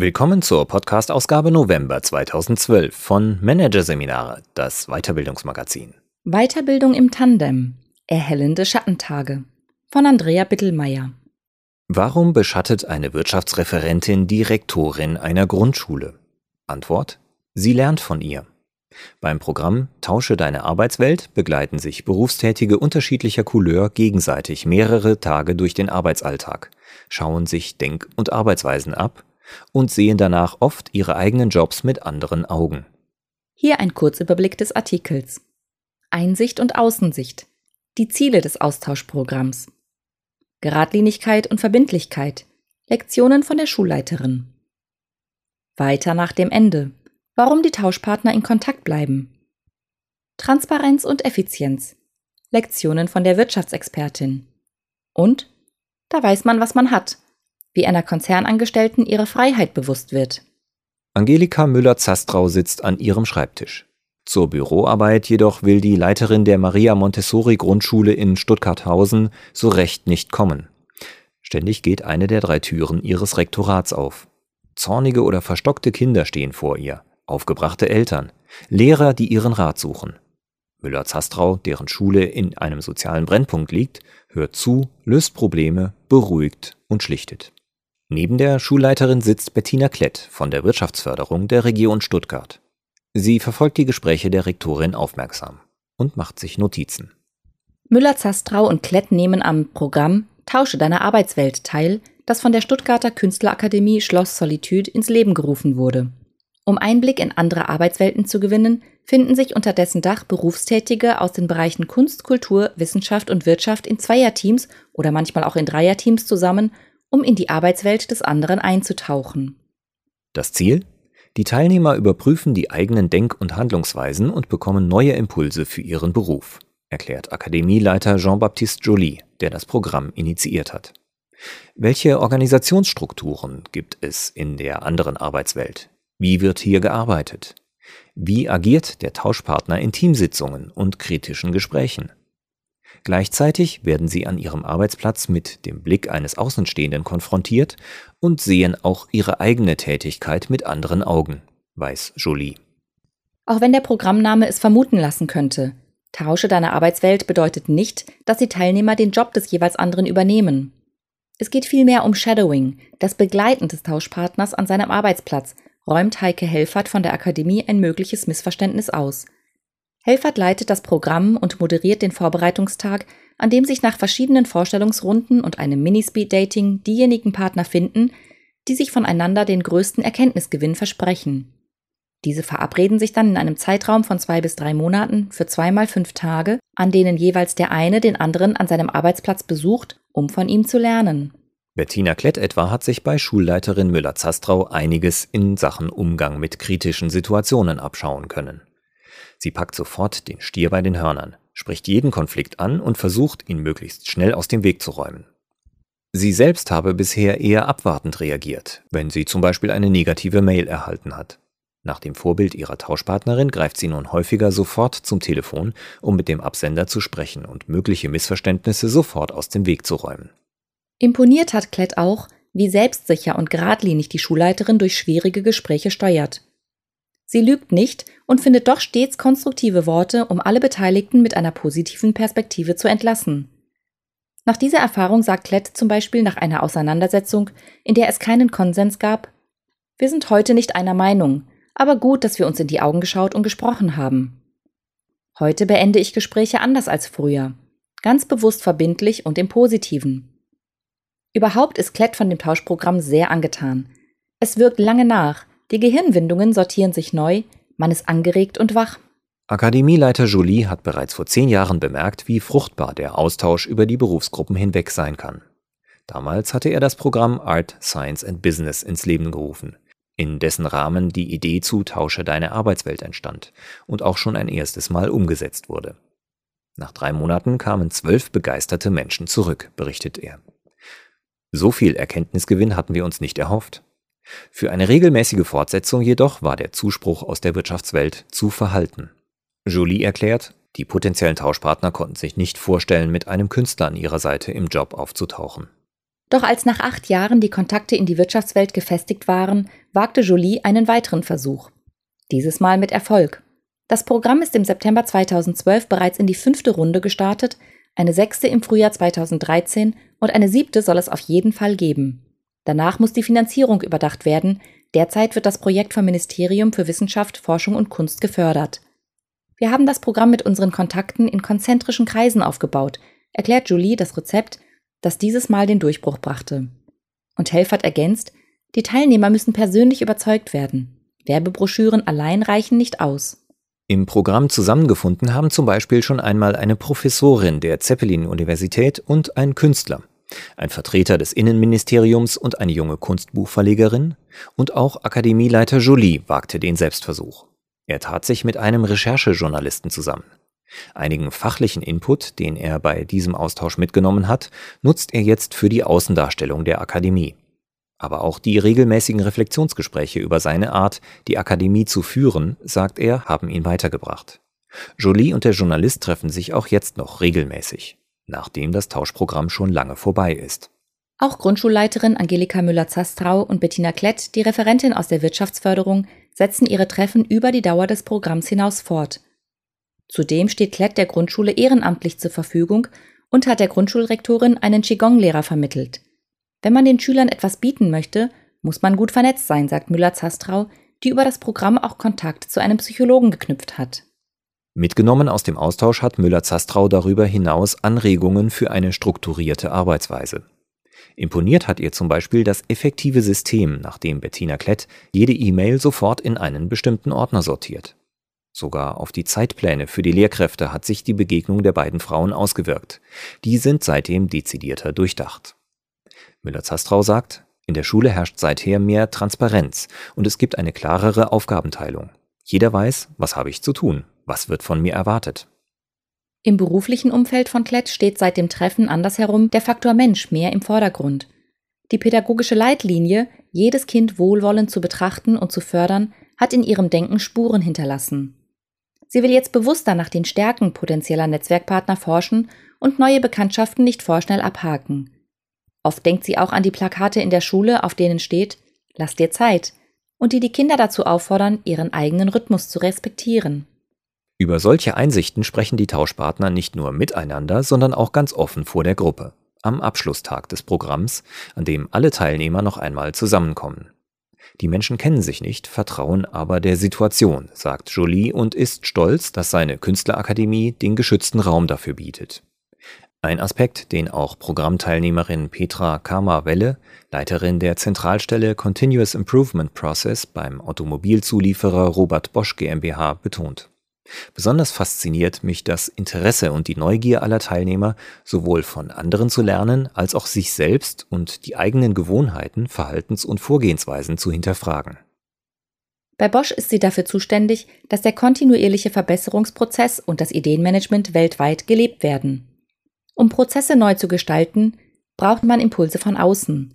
Willkommen zur Podcast-Ausgabe November 2012 von Managerseminare, das Weiterbildungsmagazin. Weiterbildung im Tandem. Erhellende Schattentage. Von Andrea Bittelmeier. Warum beschattet eine Wirtschaftsreferentin die Rektorin einer Grundschule? Antwort: Sie lernt von ihr. Beim Programm Tausche deine Arbeitswelt begleiten sich Berufstätige unterschiedlicher Couleur gegenseitig mehrere Tage durch den Arbeitsalltag, schauen sich Denk- und Arbeitsweisen ab und sehen danach oft ihre eigenen Jobs mit anderen Augen. Hier ein Kurzüberblick des Artikels. Einsicht und Außensicht. Die Ziele des Austauschprogramms. Geradlinigkeit und Verbindlichkeit. Lektionen von der Schulleiterin. Weiter nach dem Ende. Warum die Tauschpartner in Kontakt bleiben. Transparenz und Effizienz. Lektionen von der Wirtschaftsexpertin. Und da weiß man, was man hat wie einer Konzernangestellten ihre Freiheit bewusst wird. Angelika Müller-Zastrau sitzt an ihrem Schreibtisch. Zur Büroarbeit jedoch will die Leiterin der Maria Montessori Grundschule in Stuttgarthausen so recht nicht kommen. Ständig geht eine der drei Türen ihres Rektorats auf. Zornige oder verstockte Kinder stehen vor ihr, aufgebrachte Eltern, Lehrer, die ihren Rat suchen. Müller-Zastrau, deren Schule in einem sozialen Brennpunkt liegt, hört zu, löst Probleme, beruhigt und schlichtet. Neben der Schulleiterin sitzt Bettina Klett von der Wirtschaftsförderung der Region Stuttgart. Sie verfolgt die Gespräche der Rektorin aufmerksam und macht sich Notizen. Müller-Zastrau und Klett nehmen am Programm Tausche deine Arbeitswelt teil, das von der Stuttgarter Künstlerakademie Schloss Solitude ins Leben gerufen wurde. Um Einblick in andere Arbeitswelten zu gewinnen, finden sich unter dessen Dach Berufstätige aus den Bereichen Kunst, Kultur, Wissenschaft und Wirtschaft in Zweierteams oder manchmal auch in Dreierteams zusammen um in die Arbeitswelt des anderen einzutauchen. Das Ziel? Die Teilnehmer überprüfen die eigenen Denk- und Handlungsweisen und bekommen neue Impulse für ihren Beruf, erklärt Akademieleiter Jean-Baptiste Joly, der das Programm initiiert hat. Welche Organisationsstrukturen gibt es in der anderen Arbeitswelt? Wie wird hier gearbeitet? Wie agiert der Tauschpartner in Teamsitzungen und kritischen Gesprächen? Gleichzeitig werden sie an ihrem Arbeitsplatz mit dem Blick eines Außenstehenden konfrontiert und sehen auch ihre eigene Tätigkeit mit anderen Augen, weiß Jolie. Auch wenn der Programmname es vermuten lassen könnte, Tausche deine Arbeitswelt bedeutet nicht, dass die Teilnehmer den Job des jeweils anderen übernehmen. Es geht vielmehr um Shadowing, das Begleiten des Tauschpartners an seinem Arbeitsplatz, räumt Heike Helfert von der Akademie ein mögliches Missverständnis aus. Helfert leitet das Programm und moderiert den Vorbereitungstag, an dem sich nach verschiedenen Vorstellungsrunden und einem Minispeed-Dating diejenigen Partner finden, die sich voneinander den größten Erkenntnisgewinn versprechen. Diese verabreden sich dann in einem Zeitraum von zwei bis drei Monaten für zweimal fünf Tage, an denen jeweils der eine den anderen an seinem Arbeitsplatz besucht, um von ihm zu lernen. Bettina Klett etwa hat sich bei Schulleiterin Müller-Zastrau einiges in Sachen Umgang mit kritischen Situationen abschauen können. Sie packt sofort den Stier bei den Hörnern, spricht jeden Konflikt an und versucht, ihn möglichst schnell aus dem Weg zu räumen. Sie selbst habe bisher eher abwartend reagiert, wenn sie zum Beispiel eine negative Mail erhalten hat. Nach dem Vorbild ihrer Tauschpartnerin greift sie nun häufiger sofort zum Telefon, um mit dem Absender zu sprechen und mögliche Missverständnisse sofort aus dem Weg zu räumen. Imponiert hat Klett auch, wie selbstsicher und geradlinig die Schulleiterin durch schwierige Gespräche steuert. Sie lügt nicht und findet doch stets konstruktive Worte, um alle Beteiligten mit einer positiven Perspektive zu entlassen. Nach dieser Erfahrung sagt Klett zum Beispiel nach einer Auseinandersetzung, in der es keinen Konsens gab, wir sind heute nicht einer Meinung, aber gut, dass wir uns in die Augen geschaut und gesprochen haben. Heute beende ich Gespräche anders als früher, ganz bewusst verbindlich und im Positiven. Überhaupt ist Klett von dem Tauschprogramm sehr angetan. Es wirkt lange nach, die Gehirnwindungen sortieren sich neu, man ist angeregt und wach. Akademieleiter Jolie hat bereits vor zehn Jahren bemerkt, wie fruchtbar der Austausch über die Berufsgruppen hinweg sein kann. Damals hatte er das Programm Art, Science and Business ins Leben gerufen, in dessen Rahmen die Idee zu Tausche deine Arbeitswelt entstand und auch schon ein erstes Mal umgesetzt wurde. Nach drei Monaten kamen zwölf begeisterte Menschen zurück, berichtet er. So viel Erkenntnisgewinn hatten wir uns nicht erhofft. Für eine regelmäßige Fortsetzung jedoch war der Zuspruch aus der Wirtschaftswelt zu verhalten. Jolie erklärt, die potenziellen Tauschpartner konnten sich nicht vorstellen, mit einem Künstler an ihrer Seite im Job aufzutauchen. Doch als nach acht Jahren die Kontakte in die Wirtschaftswelt gefestigt waren, wagte Jolie einen weiteren Versuch. Dieses Mal mit Erfolg. Das Programm ist im September 2012 bereits in die fünfte Runde gestartet, eine sechste im Frühjahr 2013 und eine siebte soll es auf jeden Fall geben. Danach muss die Finanzierung überdacht werden. Derzeit wird das Projekt vom Ministerium für Wissenschaft, Forschung und Kunst gefördert. Wir haben das Programm mit unseren Kontakten in konzentrischen Kreisen aufgebaut, erklärt Julie das Rezept, das dieses Mal den Durchbruch brachte. Und Helfert ergänzt, die Teilnehmer müssen persönlich überzeugt werden. Werbebroschüren allein reichen nicht aus. Im Programm zusammengefunden haben zum Beispiel schon einmal eine Professorin der Zeppelin-Universität und ein Künstler, ein Vertreter des Innenministeriums und eine junge Kunstbuchverlegerin und auch Akademieleiter Jolie wagte den Selbstversuch. Er tat sich mit einem Recherchejournalisten zusammen. Einigen fachlichen Input, den er bei diesem Austausch mitgenommen hat, nutzt er jetzt für die Außendarstellung der Akademie. Aber auch die regelmäßigen Reflexionsgespräche über seine Art, die Akademie zu führen, sagt er, haben ihn weitergebracht. Jolie und der Journalist treffen sich auch jetzt noch regelmäßig, nachdem das Tauschprogramm schon lange vorbei ist. Auch Grundschulleiterin Angelika Müller-Zastrau und Bettina Klett, die Referentin aus der Wirtschaftsförderung, setzen ihre Treffen über die Dauer des Programms hinaus fort. Zudem steht Klett der Grundschule ehrenamtlich zur Verfügung und hat der Grundschulrektorin einen Qigong-Lehrer vermittelt. Wenn man den Schülern etwas bieten möchte, muss man gut vernetzt sein, sagt Müller-Zastrau, die über das Programm auch Kontakt zu einem Psychologen geknüpft hat. Mitgenommen aus dem Austausch hat Müller-Zastrau darüber hinaus Anregungen für eine strukturierte Arbeitsweise. Imponiert hat ihr zum Beispiel das effektive System, nach dem Bettina Klett jede E-Mail sofort in einen bestimmten Ordner sortiert. Sogar auf die Zeitpläne für die Lehrkräfte hat sich die Begegnung der beiden Frauen ausgewirkt. Die sind seitdem dezidierter durchdacht. Müller-Zastrau sagt, in der Schule herrscht seither mehr Transparenz und es gibt eine klarere Aufgabenteilung. Jeder weiß, was habe ich zu tun, was wird von mir erwartet. Im beruflichen Umfeld von Klett steht seit dem Treffen andersherum der Faktor Mensch mehr im Vordergrund. Die pädagogische Leitlinie, jedes Kind wohlwollend zu betrachten und zu fördern, hat in ihrem Denken Spuren hinterlassen. Sie will jetzt bewusster nach den Stärken potenzieller Netzwerkpartner forschen und neue Bekanntschaften nicht vorschnell abhaken. Oft denkt sie auch an die Plakate in der Schule, auf denen steht Lass dir Zeit und die die Kinder dazu auffordern, ihren eigenen Rhythmus zu respektieren. Über solche Einsichten sprechen die Tauschpartner nicht nur miteinander, sondern auch ganz offen vor der Gruppe, am Abschlusstag des Programms, an dem alle Teilnehmer noch einmal zusammenkommen. Die Menschen kennen sich nicht, vertrauen aber der Situation, sagt Jolie und ist stolz, dass seine Künstlerakademie den geschützten Raum dafür bietet. Ein Aspekt, den auch Programmteilnehmerin Petra Karma-Welle, Leiterin der Zentralstelle Continuous Improvement Process beim Automobilzulieferer Robert Bosch GmbH, betont. Besonders fasziniert mich das Interesse und die Neugier aller Teilnehmer, sowohl von anderen zu lernen, als auch sich selbst und die eigenen Gewohnheiten, Verhaltens- und Vorgehensweisen zu hinterfragen. Bei Bosch ist sie dafür zuständig, dass der kontinuierliche Verbesserungsprozess und das Ideenmanagement weltweit gelebt werden. Um Prozesse neu zu gestalten, braucht man Impulse von außen.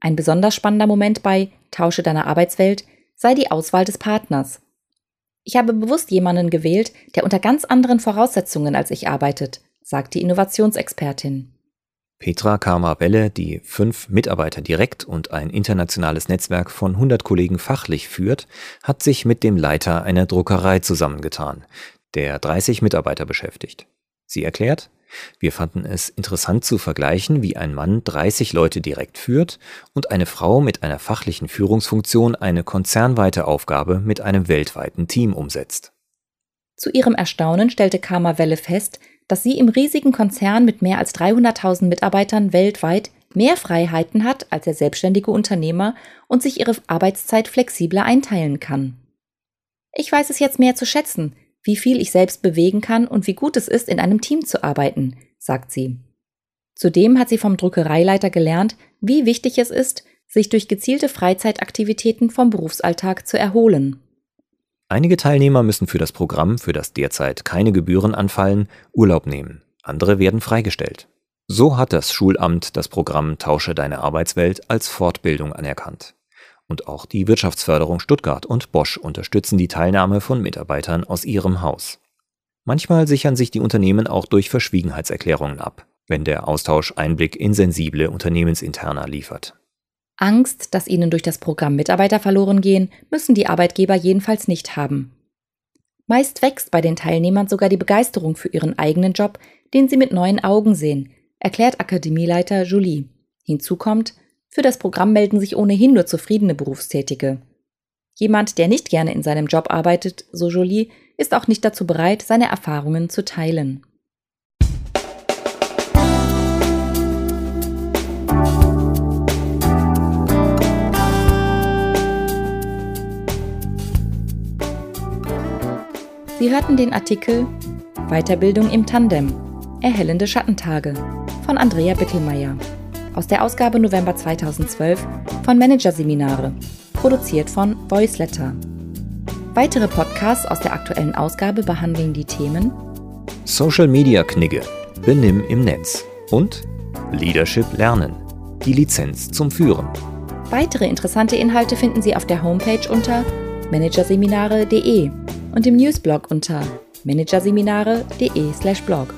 Ein besonders spannender Moment bei Tausche deiner Arbeitswelt sei die Auswahl des Partners. Ich habe bewusst jemanden gewählt, der unter ganz anderen Voraussetzungen als ich arbeitet, sagt die Innovationsexpertin. Petra Karma-Welle, die fünf Mitarbeiter direkt und ein internationales Netzwerk von 100 Kollegen fachlich führt, hat sich mit dem Leiter einer Druckerei zusammengetan, der 30 Mitarbeiter beschäftigt. Sie erklärt, wir fanden es interessant zu vergleichen, wie ein Mann 30 Leute direkt führt und eine Frau mit einer fachlichen Führungsfunktion eine konzernweite Aufgabe mit einem weltweiten Team umsetzt. Zu ihrem Erstaunen stellte Karma Welle fest, dass sie im riesigen Konzern mit mehr als 300.000 Mitarbeitern weltweit mehr Freiheiten hat als der selbstständige Unternehmer und sich ihre Arbeitszeit flexibler einteilen kann. Ich weiß es jetzt mehr zu schätzen, wie viel ich selbst bewegen kann und wie gut es ist, in einem Team zu arbeiten, sagt sie. Zudem hat sie vom Druckereileiter gelernt, wie wichtig es ist, sich durch gezielte Freizeitaktivitäten vom Berufsalltag zu erholen. Einige Teilnehmer müssen für das Programm, für das derzeit keine Gebühren anfallen, Urlaub nehmen. Andere werden freigestellt. So hat das Schulamt das Programm Tausche deine Arbeitswelt als Fortbildung anerkannt. Und auch die Wirtschaftsförderung Stuttgart und Bosch unterstützen die Teilnahme von Mitarbeitern aus ihrem Haus. Manchmal sichern sich die Unternehmen auch durch Verschwiegenheitserklärungen ab. wenn der Austausch Einblick in sensible Unternehmensinterna liefert. Angst, dass ihnen durch das Programm Mitarbeiter verloren gehen, müssen die Arbeitgeber jedenfalls nicht haben. Meist wächst bei den Teilnehmern sogar die Begeisterung für ihren eigenen Job, den sie mit neuen Augen sehen, erklärt Akademieleiter Julie. Hinzu kommt, für das Programm melden sich ohnehin nur zufriedene Berufstätige. Jemand, der nicht gerne in seinem Job arbeitet, so Jolie, ist auch nicht dazu bereit, seine Erfahrungen zu teilen. Sie hörten den Artikel Weiterbildung im Tandem. Erhellende Schattentage von Andrea Bittelmeier aus der Ausgabe November 2012 von Managerseminare, produziert von Voiceletter. Weitere Podcasts aus der aktuellen Ausgabe behandeln die Themen Social Media Knigge, Benimm im Netz und Leadership lernen, die Lizenz zum Führen. Weitere interessante Inhalte finden Sie auf der Homepage unter managerseminare.de und im Newsblog unter managerseminare.de/blog.